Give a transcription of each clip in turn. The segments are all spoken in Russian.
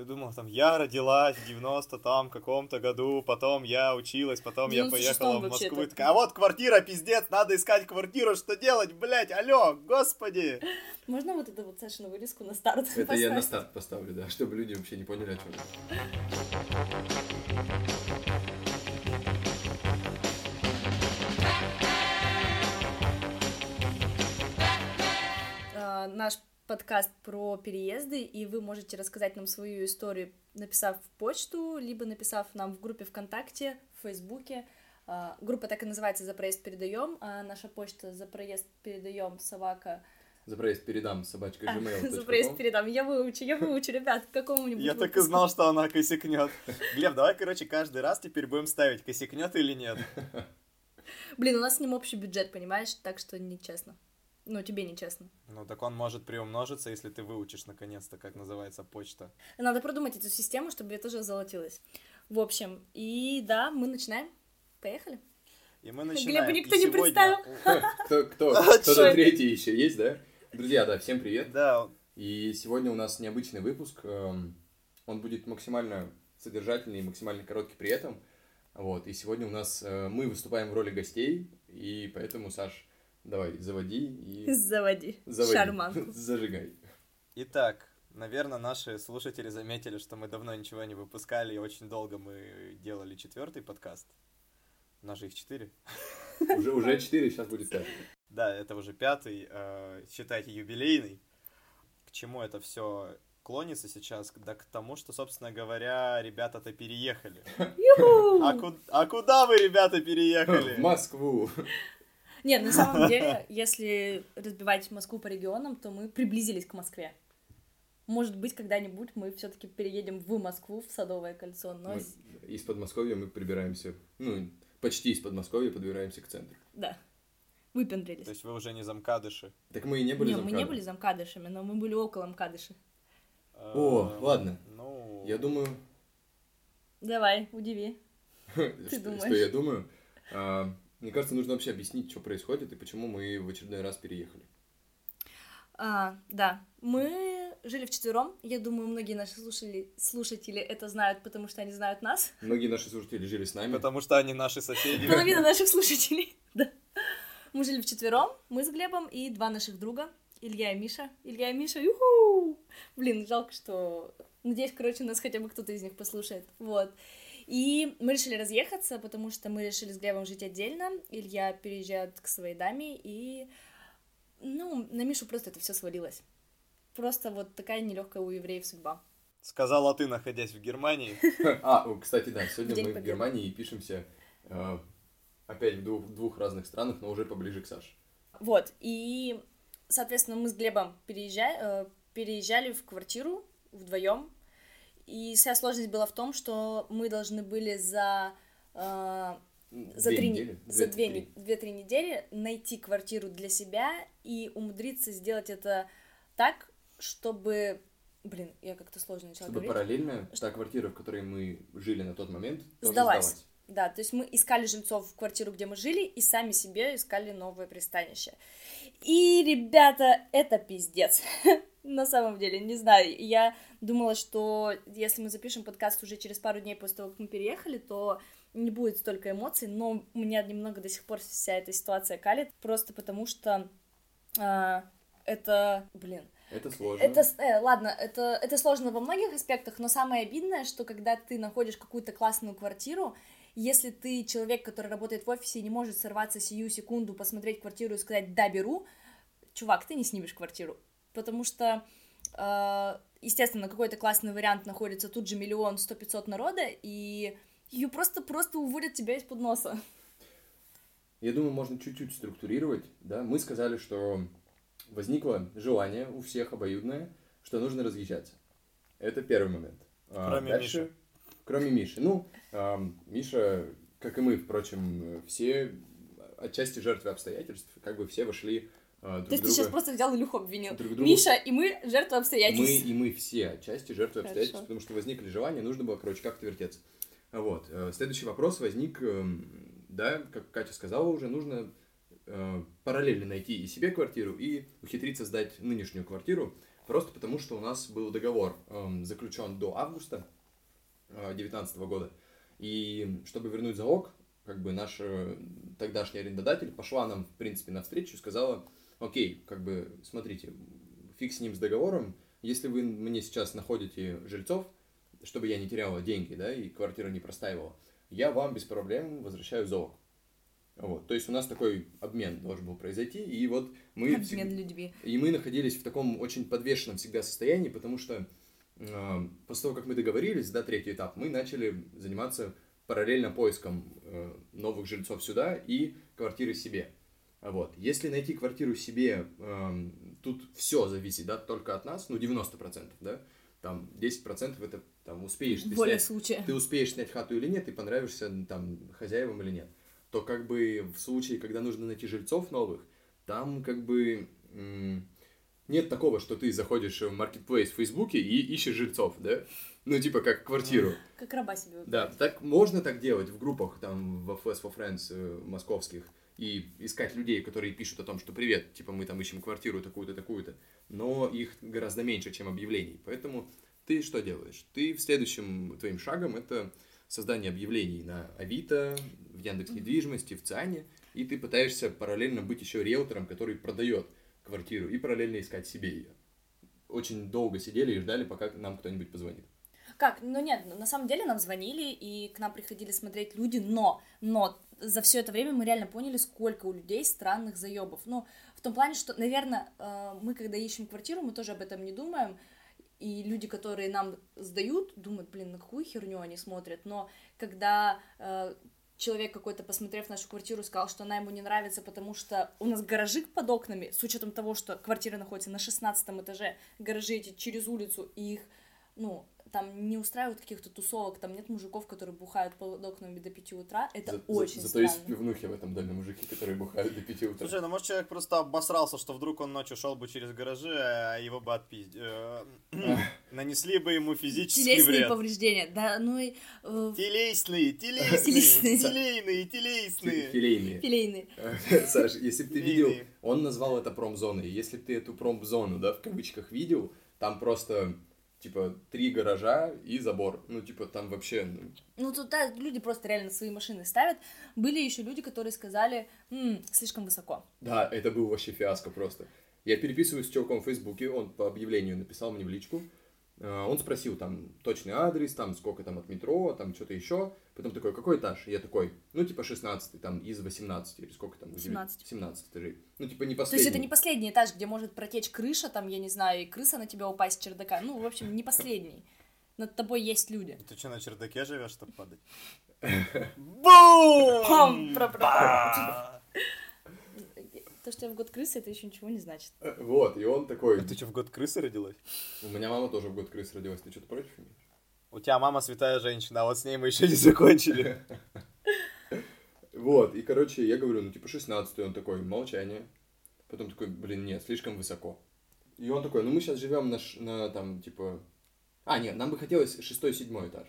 Ты думал, там, я родилась в 90 там каком-то году, потом я училась, потом я поехала в Москву. Такая, а вот квартира, пиздец, надо искать квартиру, что делать, блядь, алло, господи. Можно вот эту вот Сашину вырезку на старт Это поставить? я на старт поставлю, да, чтобы люди вообще не поняли, о чем. А, наш подкаст про переезды, и вы можете рассказать нам свою историю, написав в почту, либо написав нам в группе ВКонтакте, в Фейсбуке. А, группа так и называется «За проезд передаем», а наша почта «За проезд передаем» собака за проезд передам собачка gmail. За проезд передам. Я выучу, я выучу, ребят, какому-нибудь Я так и знал, что она косякнет. Глеб, давай, короче, каждый раз теперь будем ставить, косякнет или нет. Блин, у нас с ним общий бюджет, понимаешь? Так что нечестно. Ну, тебе нечестно. Ну, так он может приумножиться, если ты выучишь наконец-то, как называется почта. Надо продумать эту систему, чтобы это тоже золотилось. В общем, и да, мы начинаем. Поехали. И мы начинаем. Глеба никто и не сегодня... представил. Кто, кто, кто-то третий еще есть, да? Друзья, да, всем привет. Да. И сегодня у нас необычный выпуск. Эм, он будет максимально содержательный и максимально короткий при этом. Вот, и сегодня у нас э, мы выступаем в роли гостей, и поэтому, Саш, Давай, заводи и... Заводи. Заводи. Шарманку. Зажигай. Итак, наверное, наши слушатели заметили, что мы давно ничего не выпускали, и очень долго мы делали четвертый подкаст. У нас же их четыре. Уже, уже четыре, сейчас будет пятый. Да, это уже пятый, э, считайте, юбилейный. К чему это все клонится сейчас? Да к тому, что, собственно говоря, ребята-то переехали. А, ку- а куда вы, ребята, переехали? В Москву. Нет, на самом деле, если разбивать Москву по регионам, то мы приблизились к Москве. Может быть, когда-нибудь мы все-таки переедем в Москву, в Садовое кольцо, но... Мы из Подмосковья мы прибираемся, ну, почти из Подмосковья подбираемся к центру. Да. Выпендрились. То есть вы уже не замкадыши? Так мы и не были Не, мы не были замкадышами, но мы были около мкадыши. О, ладно. Ну... Я думаю... Давай, удиви. Ты думаешь? Что я думаю? Мне кажется, нужно вообще объяснить, что происходит и почему мы в очередной раз переехали. А, да, мы жили вчетвером. Я думаю, многие наши слушатели, слушатели это знают, потому что они знают нас. Многие наши слушатели жили с нами. Потому что они наши соседи. Половина наших слушателей, да. Мы жили вчетвером, мы с Глебом и два наших друга, Илья и Миша. Илья и Миша, юху! Блин, жалко, что... Надеюсь, короче, нас хотя бы кто-то из них послушает. Вот. И мы решили разъехаться, потому что мы решили с Глебом жить отдельно. Илья переезжает к своей даме, и, ну, на Мишу просто это все свалилось. Просто вот такая нелегкая у евреев судьба. Сказала ты, находясь в Германии. А, кстати, да, сегодня мы в Германии и пишемся э, опять в двух, двух разных странах, но уже поближе к Саше. Вот, и, соответственно, мы с Глебом э, переезжали в квартиру вдвоем и вся сложность была в том, что мы должны были за э, за, три, недели? за две, две-три недели найти квартиру для себя и умудриться сделать это так, чтобы Блин, я как-то сложно начала Чтобы говорить. параллельно та квартира, в которой мы жили на тот момент, сдалась. сдавать. Да, то есть мы искали жильцов в квартиру, где мы жили, и сами себе искали новое пристанище. И, ребята, это пиздец. На самом деле, не знаю, я думала, что если мы запишем подкаст уже через пару дней после того, как мы переехали, то не будет столько эмоций, но меня немного до сих пор вся эта ситуация калит, просто потому что а, это, блин, это сложно. Это, э, ладно, это, это сложно во многих аспектах, но самое обидное, что когда ты находишь какую-то классную квартиру, если ты человек, который работает в офисе и не может сорваться сию секунду, посмотреть квартиру и сказать «да, беру», чувак, ты не снимешь квартиру, потому что э, естественно, какой-то классный вариант находится тут же миллион, сто пятьсот народа, и ее просто-просто уводят тебя из-под носа. Я думаю, можно чуть-чуть структурировать, да. Мы сказали, что возникло желание у всех обоюдное, что нужно разъезжаться. Это первый момент. А кроме дальше, Миши. Кроме Миши. Ну, э, Миша, как и мы, впрочем, все отчасти жертвы обстоятельств, как бы все вошли а, друг То есть друга... ты сейчас просто взял Илюху обвинил. Друг друга... Миша и мы жертвы обстоятельств. Мы и мы все отчасти жертвы обстоятельств, потому что возникли желания, нужно было, короче, как-то вертеться. Вот. Э, следующий вопрос возник, эм, да, как Катя сказала уже, нужно э, параллельно найти и себе квартиру, и ухитриться сдать нынешнюю квартиру, Просто потому, что у нас был договор эм, заключен до августа 2019 э, года. И чтобы вернуть залог, как бы наш э, тогдашний арендодатель пошла нам, в принципе, навстречу и сказала, окей, как бы, смотрите, фиг с ним с договором, если вы мне сейчас находите жильцов, чтобы я не теряла деньги, да, и квартира не простаивала, я вам без проблем возвращаю залог. Вот. То есть у нас такой обмен должен был произойти, и вот мы... Обмен всег... людьми. И мы находились в таком очень подвешенном всегда состоянии, потому что после того, как мы договорились, да, третий этап, мы начали заниматься параллельно поиском э, новых жильцов сюда и квартиры себе. Вот. Если найти квартиру себе, тут все зависит, да, только от нас, ну, 90%, да, там 10% это там успеешь ты Воля снять, случая. ты успеешь снять хату или нет, и понравишься там хозяевам или нет то как бы в случае, когда нужно найти жильцов новых, там как бы нет такого, что ты заходишь в маркетплейс в Фейсбуке и ищешь жильцов, да? Ну, типа, как квартиру. Как раба себе выбирать. Да, так можно так делать в группах, там, в Flash for Friends э, московских, и искать людей, которые пишут о том, что привет, типа, мы там ищем квартиру такую-то, такую-то, но их гораздо меньше, чем объявлений. Поэтому ты что делаешь? Ты в следующем твоим шагом это создание объявлений на Авито, в Яндекс недвижимости, в ЦИАНе, и ты пытаешься параллельно быть еще риэлтором, который продает квартиру, и параллельно искать себе ее. Очень долго сидели и ждали, пока нам кто-нибудь позвонит. Как? Ну нет, на самом деле нам звонили, и к нам приходили смотреть люди, но, но за все это время мы реально поняли, сколько у людей странных заебов. Ну, в том плане, что, наверное, э, мы, когда ищем квартиру, мы тоже об этом не думаем, и люди, которые нам сдают, думают, блин, на какую херню они смотрят, но когда э, человек какой-то, посмотрев нашу квартиру, сказал, что она ему не нравится, потому что у нас гаражи под окнами, с учетом того, что квартира находится на 16 этаже, гаражи эти через улицу, и их, ну, там не устраивают каких-то тусовок, там нет мужиков, которые бухают под окнами до 5 утра, это за, очень за, странно. Зато есть пивнухи в этом доме, мужики, которые бухают до 5 утра. Слушай, ну может человек просто обосрался, что вдруг он ночью шел бы через гаражи, а его бы отпиздили. Э, нанесли бы ему физический Телесные вред. повреждения, да, ну и... Э, телесные, телесные, телейные, телесные. Филейные. Филейные. Саш, если бы ты видел, он назвал это промзоной, если бы ты эту промзону, да, в кавычках видел, там просто типа, три гаража и забор. Ну, типа, там вообще... Ну, ну тут да, люди просто реально свои машины ставят. Были еще люди, которые сказали, М, слишком высоко. Да, это был вообще фиаско просто. Я переписываюсь с чуваком в Фейсбуке, он по объявлению написал мне в личку, он спросил там точный адрес, там сколько там от метро, там что-то еще. Потом такой, какой этаж? Я такой, ну типа 16 там из 18 или сколько там? 17. 17 этажей. Ну типа не последний. То есть это не последний этаж, где может протечь крыша, там, я не знаю, и крыса на тебя упасть с чердака. Ну, в общем, не последний. Над тобой есть люди. Ты что, на чердаке живешь, чтобы падать? Бум! То, что я в год крысы, это еще ничего не значит. Э, вот, и он такой... А ты что, в год крысы родилась? У меня мама тоже в год крысы родилась. Ты что-то против имеешь? У тебя мама святая женщина, а вот с ней мы еще не закончили. Вот, и, короче, я говорю, ну, типа, 16 он такой, молчание. Потом такой, блин, нет, слишком высоко. И он такой, ну, мы сейчас живем на, на там, типа... А, нет, нам бы хотелось шестой-седьмой этаж.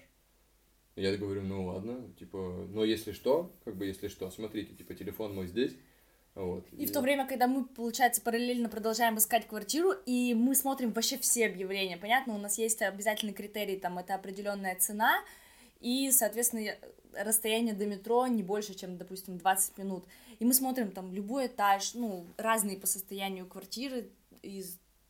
Я говорю, ну, ладно, типа, но если что, как бы, если что, смотрите, типа, телефон мой здесь, вот. И, и в то время, когда мы, получается, параллельно продолжаем искать квартиру, и мы смотрим вообще все объявления, понятно, у нас есть обязательный критерий, там, это определенная цена, и, соответственно, расстояние до метро не больше, чем, допустим, 20 минут. И мы смотрим там любой этаж, ну, разные по состоянию квартиры, и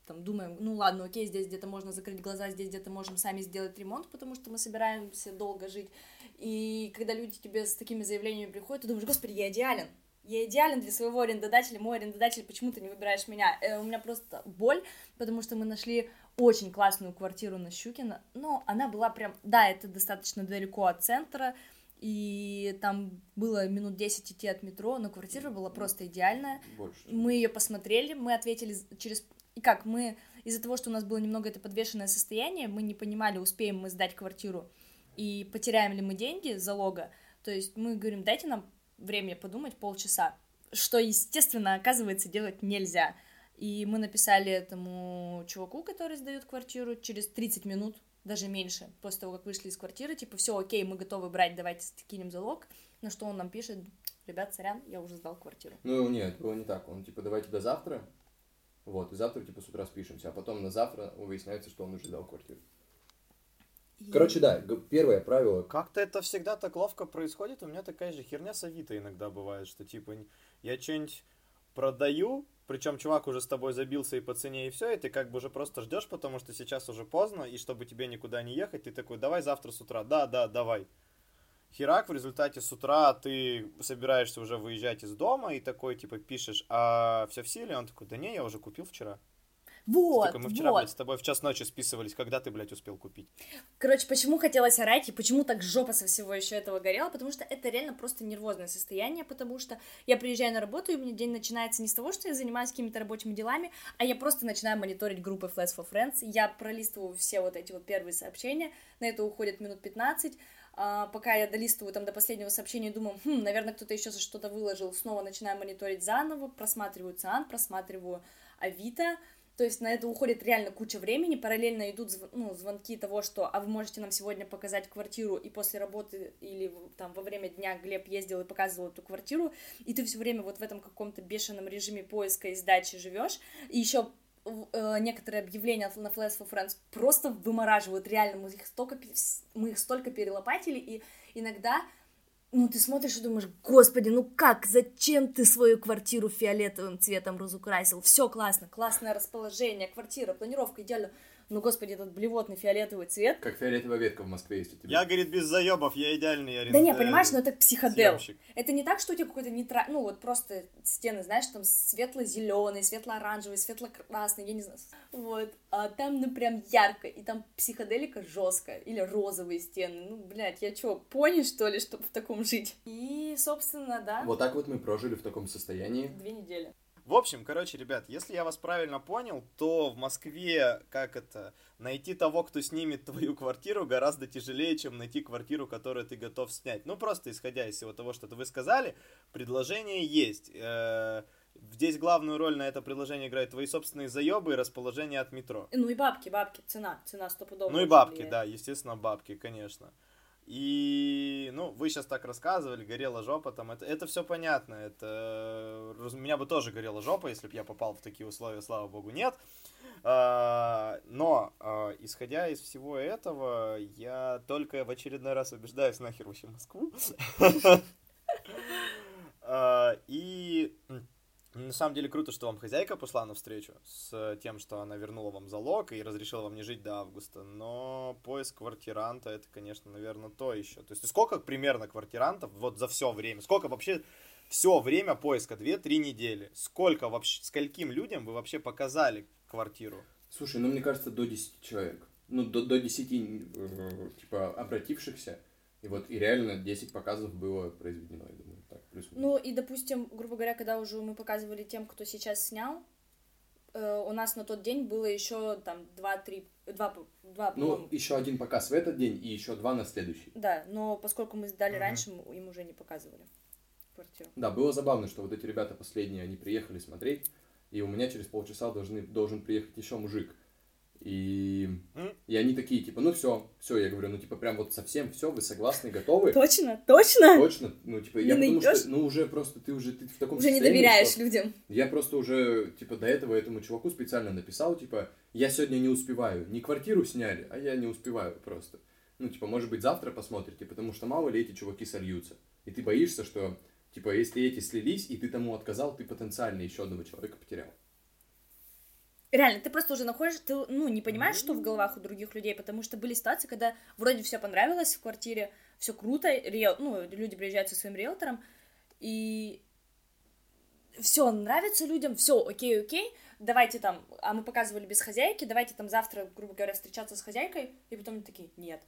там думаем, ну ладно, окей, здесь где-то можно закрыть глаза, здесь где-то можем сами сделать ремонт, потому что мы собираемся долго жить. И когда люди тебе с такими заявлениями приходят, ты думаешь, господи, я идеален, я идеален для своего арендодателя, мой арендодатель, почему ты не выбираешь меня? Э, у меня просто боль, потому что мы нашли очень классную квартиру на Щукина, но она была прям, да, это достаточно далеко от центра, и там было минут 10 идти от метро, но квартира была просто идеальная. Больше. Мы ее посмотрели, мы ответили через... И как, мы из-за того, что у нас было немного это подвешенное состояние, мы не понимали, успеем мы сдать квартиру и потеряем ли мы деньги залога, то есть мы говорим, дайте нам время подумать, полчаса, что, естественно, оказывается, делать нельзя. И мы написали этому чуваку, который сдает квартиру, через 30 минут, даже меньше, после того, как вышли из квартиры, типа, все, окей, мы готовы брать, давайте кинем залог, на что он нам пишет, ребят, сорян, я уже сдал квартиру. Ну, нет, было не так, он, типа, давайте до завтра, Вот, и завтра, типа, с утра спишемся, а потом на завтра выясняется, что он уже дал квартиру. Короче, да, первое правило. Как-то это всегда так ловко происходит. У меня такая же херня с Авито иногда бывает, что типа я что-нибудь продаю, причем чувак уже с тобой забился и по цене, и все, и ты как бы уже просто ждешь, потому что сейчас уже поздно, и чтобы тебе никуда не ехать, ты такой, давай завтра с утра, да, да, давай. Херак, в результате с утра ты собираешься уже выезжать из дома и такой, типа, пишешь, а все в силе? Он такой, да не, я уже купил вчера. Вот, такой, мы вчера, вот. блядь, с тобой в час ночи списывались, когда ты, блядь, успел купить? Короче, почему хотелось орать и почему так жопа со всего еще этого горела? Потому что это реально просто нервозное состояние, потому что я приезжаю на работу, и у меня день начинается не с того, что я занимаюсь какими-то рабочими делами, а я просто начинаю мониторить группы Flash for Friends. Я пролистываю все вот эти вот первые сообщения, на это уходит минут 15, а, пока я долистываю там до последнего сообщения, думаю, хм, наверное, кто-то еще что-то выложил, снова начинаю мониторить заново, просматриваю ЦИАН, просматриваю Авито, то есть на это уходит реально куча времени, параллельно идут зв- ну, звонки того, что «а вы можете нам сегодня показать квартиру?» и после работы или там во время дня Глеб ездил и показывал эту квартиру, и ты все время вот в этом каком-то бешеном режиме поиска и сдачи живешь, и еще некоторые объявления на Flash for Friends просто вымораживают, реально, мы их столько, мы их столько перелопатили, и иногда ну, ты смотришь и думаешь, господи, ну как, зачем ты свою квартиру фиолетовым цветом разукрасил? Все классно, классное расположение, квартира, планировка идеально. Ну, господи, этот блевотный фиолетовый цвет. Как фиолетовая ветка в Москве есть у тебя. Я, говорит, без заебов, я идеальный Да аренда- не, понимаешь, ну это психодел. съемщик. Это не так, что у тебя какой-то нейтральный, ну вот просто стены, знаешь, там светло-зеленый, светло-оранжевый, светло-красный, я не знаю. Вот, а там, ну, прям ярко, и там психоделика жесткая, или розовые стены. Ну, блядь, я чё, пони, что ли, чтобы в таком жить? И, собственно, да, Вот так вот мы прожили в таком состоянии. две недели. В общем, короче, ребят, если я вас правильно понял, то в Москве, как это, найти того, кто снимет твою квартиру, гораздо тяжелее, чем найти квартиру, которую ты готов снять. Ну, просто исходя из всего того, что вы сказали, предложение есть. Э, Здесь главную роль на это предложение играют твои собственные заебы и расположение от метро. Ну и бабки, бабки, цена, цена стопудово. Ну и бабки, влияет. да, естественно, бабки, конечно. И, ну, вы сейчас так рассказывали, горела жопа там, это, это все понятно, это, у меня бы тоже горела жопа, если бы я попал в такие условия, слава богу, нет. А, но, а, исходя из всего этого, я только в очередной раз убеждаюсь нахер вообще Москву. А, И на самом деле круто, что вам хозяйка пошла навстречу с тем, что она вернула вам залог и разрешила вам не жить до августа. Но поиск квартиранта это, конечно, наверное, то еще. То есть сколько примерно квартирантов вот за все время? Сколько вообще все время поиска? Две-три недели. Сколько вообще, скольким людям вы вообще показали квартиру? Слушай, ну мне кажется, до 10 человек. Ну, до, до 10, э, типа, обратившихся. И вот и реально 10 показов было произведено, я думаю, так, плюс Ну и, допустим, грубо говоря, когда уже мы показывали тем, кто сейчас снял, э, у нас на тот день было еще там два-три, два, два, Ну, еще один показ в этот день и еще два на следующий. Да, но поскольку мы сдали Мгм. раньше, мы им уже не показывали квартиру. Да, было забавно, что вот эти ребята последние, они приехали смотреть, и у меня через полчаса должны, должен приехать еще мужик. И, и они такие, типа, ну все, все, я говорю, ну типа прям вот совсем все, вы согласны, готовы? Точно? Точно? Точно? Ну, типа, я Не потому что, ну, уже просто, ты уже ты в таком Уже не доверяешь что людям. Я просто уже, типа, до этого этому чуваку специально написал, типа, я сегодня не успеваю. Не квартиру сняли, а я не успеваю просто. Ну, типа, может быть, завтра посмотрите, потому что мало ли эти чуваки сольются. И ты боишься, что, типа, если эти слились, и ты тому отказал, ты потенциально еще одного человека потерял. Реально, ты просто уже находишь, ты, ну, не понимаешь, что в головах у других людей, потому что были ситуации, когда вроде все понравилось в квартире, все круто, риэл, ну, люди приезжают со своим риэлтором, и все нравится людям, все окей, окей, давайте там, а мы показывали без хозяйки, давайте там завтра, грубо говоря, встречаться с хозяйкой, и потом они такие, нет.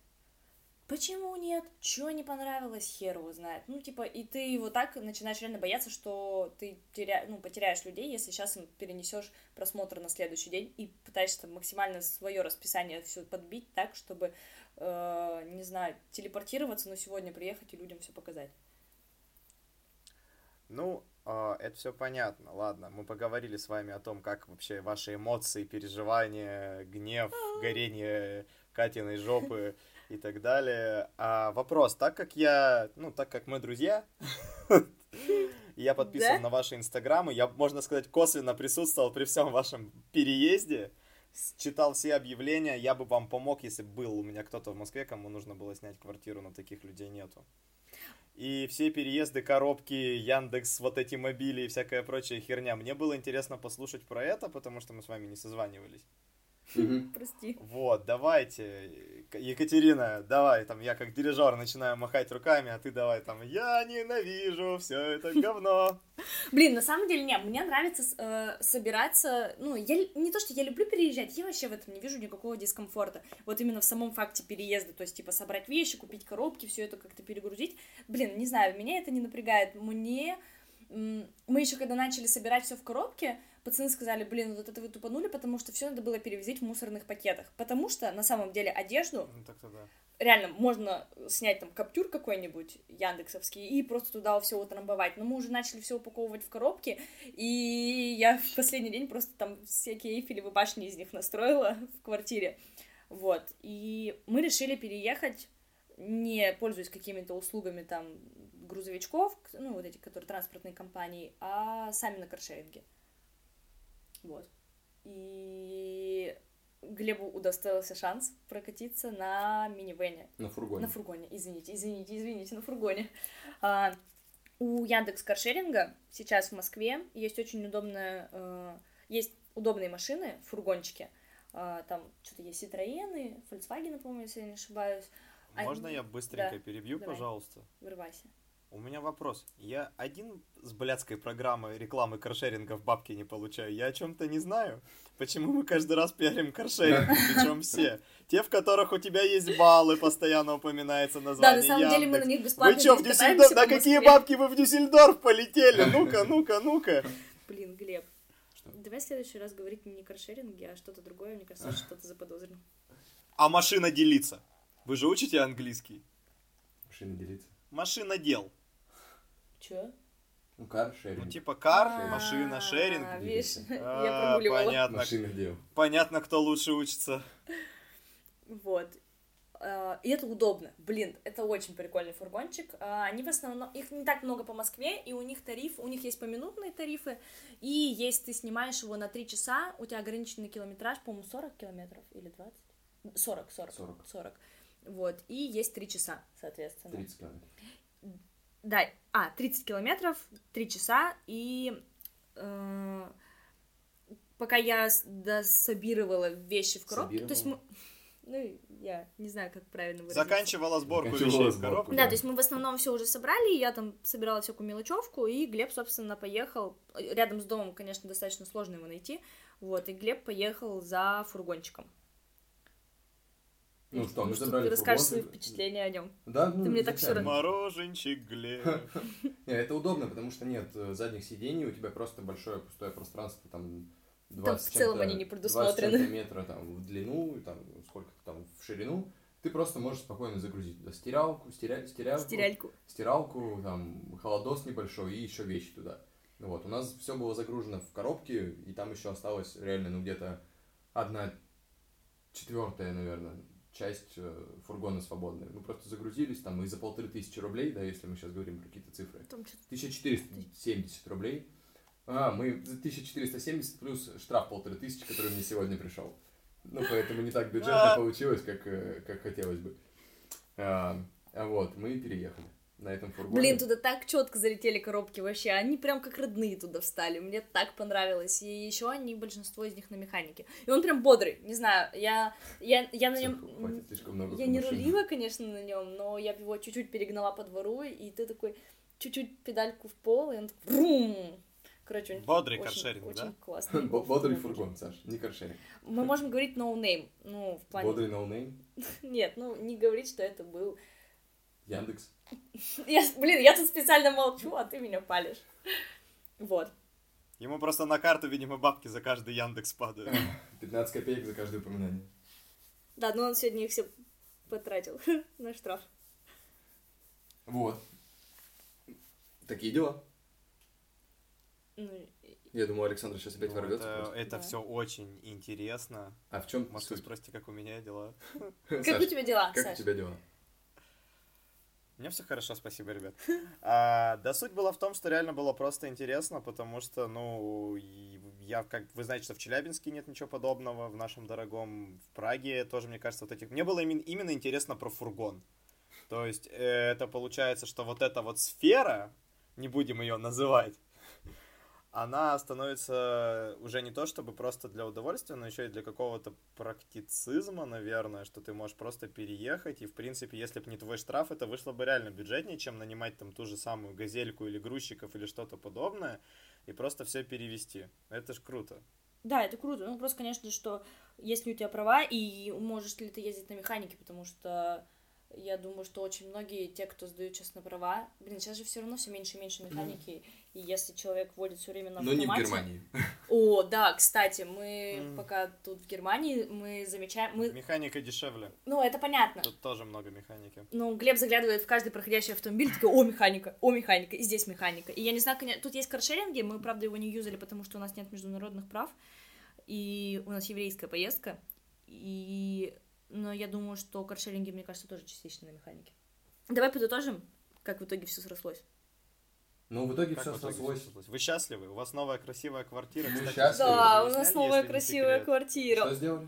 Почему нет? Чего не понравилось? Хер его знает. Ну, типа, и ты вот так начинаешь реально бояться, что ты теря... ну, потеряешь людей, если сейчас им перенесешь просмотр на следующий день и пытаешься максимально свое расписание все подбить так, чтобы, э, не знаю, телепортироваться, но сегодня приехать и людям все показать. Ну, а, это все понятно. Ладно, мы поговорили с вами о том, как вообще ваши эмоции, переживания, гнев, горение Катиной жопы и так далее. А вопрос, так как я, ну, так как мы друзья, я подписан Да? на ваши инстаграмы, я, можно сказать, косвенно присутствовал при всем вашем переезде, читал все объявления, я бы вам помог, если был у меня кто-то в Москве, кому нужно было снять квартиру, но таких людей нету. И все переезды, коробки, Яндекс, вот эти мобили и всякая прочая херня. Мне было интересно послушать про это, потому что мы с вами не созванивались. Прости. Вот, давайте, Екатерина, давай, там, я как дирижер начинаю махать руками, а ты давай там, я ненавижу все это говно. Блин, на самом деле, нет, мне нравится э, собираться, ну, я не то, что я люблю переезжать, я вообще в этом не вижу никакого дискомфорта. Вот именно в самом факте переезда, то есть, типа, собрать вещи, купить коробки, все это как-то перегрузить. Блин, не знаю, меня это не напрягает. Мне... Мы еще когда начали собирать все в коробке, пацаны сказали, блин, вот это вы тупанули, потому что все надо было перевозить в мусорных пакетах. Потому что, на самом деле, одежду Ну, так-то да. реально можно снять там каптюр какой-нибудь яндексовский и просто туда все утрамбовать. Но мы уже начали все упаковывать в коробки, и я в последний день просто там всякие эйфелевы башни из них настроила в квартире. Вот. И мы решили переехать, не пользуясь какими-то услугами там грузовичков, ну, вот эти, которые транспортные компании, а сами на каршеринге. Вот. И Глебу удостоился шанс прокатиться на минивэне. На фургоне. На фургоне, извините, извините, извините, на фургоне. А, у Яндекс Каршеринга сейчас в Москве есть очень удобная, э, есть удобные машины, фургончики. А, там что-то есть Citroёны, Volkswagen, по-моему, если я не ошибаюсь. Они- Можно я быстренько да, перебью, давай. пожалуйста? Вырывайся. У меня вопрос. Я один с блядской программы рекламы каршерингов бабки не получаю. Я о чем-то не знаю. Почему мы каждый раз пиарим каршеринг, причем все? Те, в которых у тебя есть баллы, постоянно упоминается Да, название на самом деле мы на Яндекс. них Вы бесплатно что, в Дюссельдорф? На по какие бабки вы в Дюссельдорф полетели? Ну-ка, ну-ка, ну-ка. Блин, Глеб, Что? давай в следующий раз говорить не каршеринги, а что-то другое, мне кажется, что-то заподозрено. А машина делиться? Вы же учите английский? Машина делиться. Машина дел. Чё? Ну, каршеринг. Ну, типа кар, А, машина, шеринг. Видишь, А, я прогуливала. Понятно, Машина дел. понятно, кто лучше учится. Вот. А, И это удобно. Блин, это очень прикольный фургончик. А, Они в основном, их не так много по Москве, и у них тариф, у них есть поминутные тарифы, и есть ты снимаешь его на 3 часа, у тебя ограниченный километраж, по-моему, 40 километров или 20? 40, 40. 40. 40. Вот, и есть 3 часа, соответственно. 30 километров. Да, а, 30 километров, 3 часа, и э, пока я дособировала вещи в коробке, то есть мы... Ну, я не знаю, как правильно выразиться. Заканчивала сборку Заканчивала вещей в коробку. Да, то есть мы в основном все уже собрали, я там собирала всякую мелочевку, и Глеб, собственно, поехал. Рядом с домом, конечно, достаточно сложно его найти. Вот, и Глеб поехал за фургончиком. Ну что, мы забрали ты расскажешь свои впечатления о нем. Да, ну, Ты мне так всё Мороженчик Глеб. Не, это удобно, потому что нет э, задних сидений, у тебя просто большое пустое пространство, там, 20 Там в целом чем-то- они не 20 предусмотрены. чем-то метра там, в длину, и там, сколько-то там в ширину, ты просто можешь спокойно загрузить туда стиралку, стиря... стирялку, Стиряльку. стиралку, там, холодос небольшой и еще вещи туда. Ну Вот, у нас все было загружено в коробке, и там еще осталось реально, ну, где-то одна четвертая, наверное, часть э, фургона свободная. Мы просто загрузились там и за полторы тысячи рублей, да, если мы сейчас говорим про какие-то цифры, Там что-то 1470 рублей. А, мы за 1470 плюс штраф полторы тысячи, который мне сегодня пришел. Ну, поэтому не так бюджетно А. получилось, как, э, как хотелось бы. А, а вот, мы переехали на этом фургоне. Блин, туда так четко залетели коробки вообще. Они прям как родные туда встали. Мне так понравилось. И еще они, большинство из них на механике. И он прям бодрый. Не знаю, я, я, я на нем. хватит слишком много Я не рулила, конечно, на нем, но я его чуть-чуть перегнала по двору, и ты такой чуть-чуть педальку в пол, и он такой брум. Короче, он Бодрый очень, каршеринг, очень да? классный. Бо- Бодрый фургон, Саш, не каршеринг. Мы можем говорить no name. Ну, в плане... Бодрый no name, Нет, ну, не говорить, что это был... Яндекс. Я, блин, я тут специально молчу, а ты меня палишь. Вот. Ему просто на карту, видимо, бабки за каждый Яндекс падают. 15 копеек за каждое упоминание. Да, но он сегодня их все потратил на штраф. Вот. Такие дела. Ну, Я думаю, Александр сейчас опять Ну, ворвется. это просто. это Да. все очень интересно. А в чем Может, вы спросите, как у меня дела? Как у тебя дела, Как у тебя дела? Меня все хорошо, спасибо, ребят. А, да суть была в том, что реально было просто интересно, потому что, ну, я, как вы знаете, что в Челябинске нет ничего подобного, в нашем дорогом, в Праге тоже, мне кажется, вот этих... Мне было именно, именно интересно про фургон. То есть э, это получается, что вот эта вот сфера, не будем ее называть, она становится уже не то чтобы просто для удовольствия, но еще и для какого-то практицизма, наверное, что ты можешь просто переехать, и, в принципе, если бы не твой штраф, это вышло бы реально бюджетнее, чем нанимать там ту же самую газельку или грузчиков или что-то подобное, и просто все перевести. Это ж круто. Да, это круто. Ну, просто, конечно, что если у тебя права, и можешь ли ты ездить на механике, потому что я думаю, что очень многие, те, кто сдают сейчас на права, блин, сейчас же все равно все меньше и меньше механики, mm. и если человек водит все время на автомате... Но не в Германии. О, да, кстати, мы mm. пока тут в Германии, мы замечаем... Мы... Механика дешевле. Ну, это понятно. Тут тоже много механики. Ну, Глеб заглядывает в каждый проходящий автомобиль, такой, о, механика, о, механика, и здесь механика. И я не знаю, тут есть каршеринги, мы, правда, его не юзали, потому что у нас нет международных прав, и у нас еврейская поездка, и но я думаю, что каршеринги, мне кажется, тоже частично на механике. Давай подытожим, как в итоге все срослось. Ну, в итоге все срослось. Вы счастливы? У вас новая красивая квартира. Мы Кстати, счастливы. Да, у нас новая красивая квартира. Что сделали?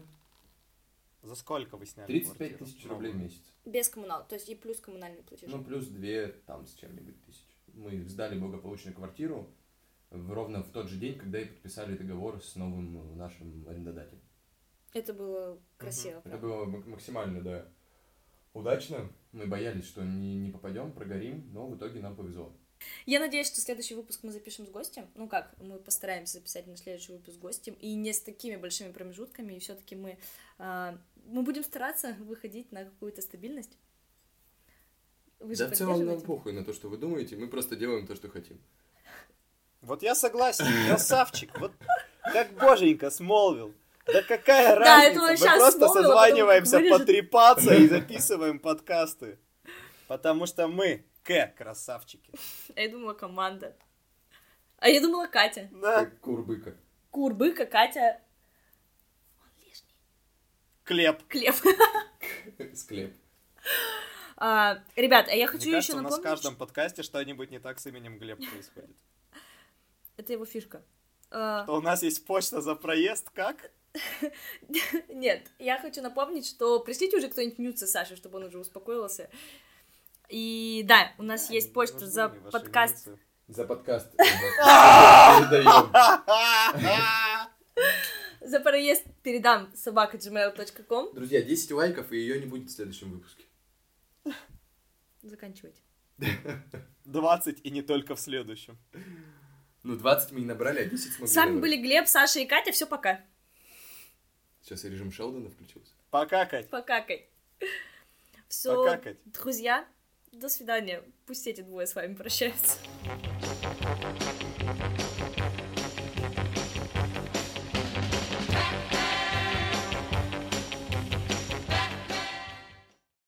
За сколько вы сняли 35 тысяч рублей в месяц. Без коммунал, то есть и плюс коммунальные платежи. Ну, плюс две там с чем-нибудь тысяч. Мы сдали благополучно квартиру ровно в тот же день, когда и подписали договор с новым нашим арендодателем. Это было красиво. Это было максимально, да, удачно. Мы боялись, что не, не попадем, прогорим, но в итоге нам повезло. Я надеюсь, что следующий выпуск мы запишем с гостем. Ну как, мы постараемся записать на следующий выпуск с гостем. И не с такими большими промежутками. И все-таки мы, э, мы будем стараться выходить на какую-то стабильность. Вы да в целом нам похуй на то, что вы думаете. Мы просто делаем то, что хотим. Вот я согласен, красавчик. Вот как боженька смолвил. Да какая да, разница? Мы просто созваниваемся потрепаться и записываем подкасты. Потому что мы К красавчики. А я думала команда. А я думала Катя. Да. Курбыка. Курбыка, Катя. Он лишний. Клеп. Клеп. Склеп. А, ребят, а я хочу Мне еще кажется, напомнить... у нас в каждом подкасте что-нибудь не так с именем Глеб происходит. Это его фишка. А, что у нас есть почта за проезд, как? Нет, я хочу напомнить, что пришлите уже кто-нибудь нюцы Саши, чтобы он уже успокоился. И да, у нас есть почта за подкаст. За подкаст. За проезд передам собака gmail.com. Друзья, 10 лайков, и ее не будет в следующем выпуске. Заканчивайте. 20 и не только в следующем. Ну, 20 мы не набрали, а 10 смогли С вами были Глеб, Саша и Катя. Все, пока. Сейчас и режим Шелдона включился. Покакать. Покакать. Все, Покакать. друзья, до свидания. Пусть эти двое с вами прощаются.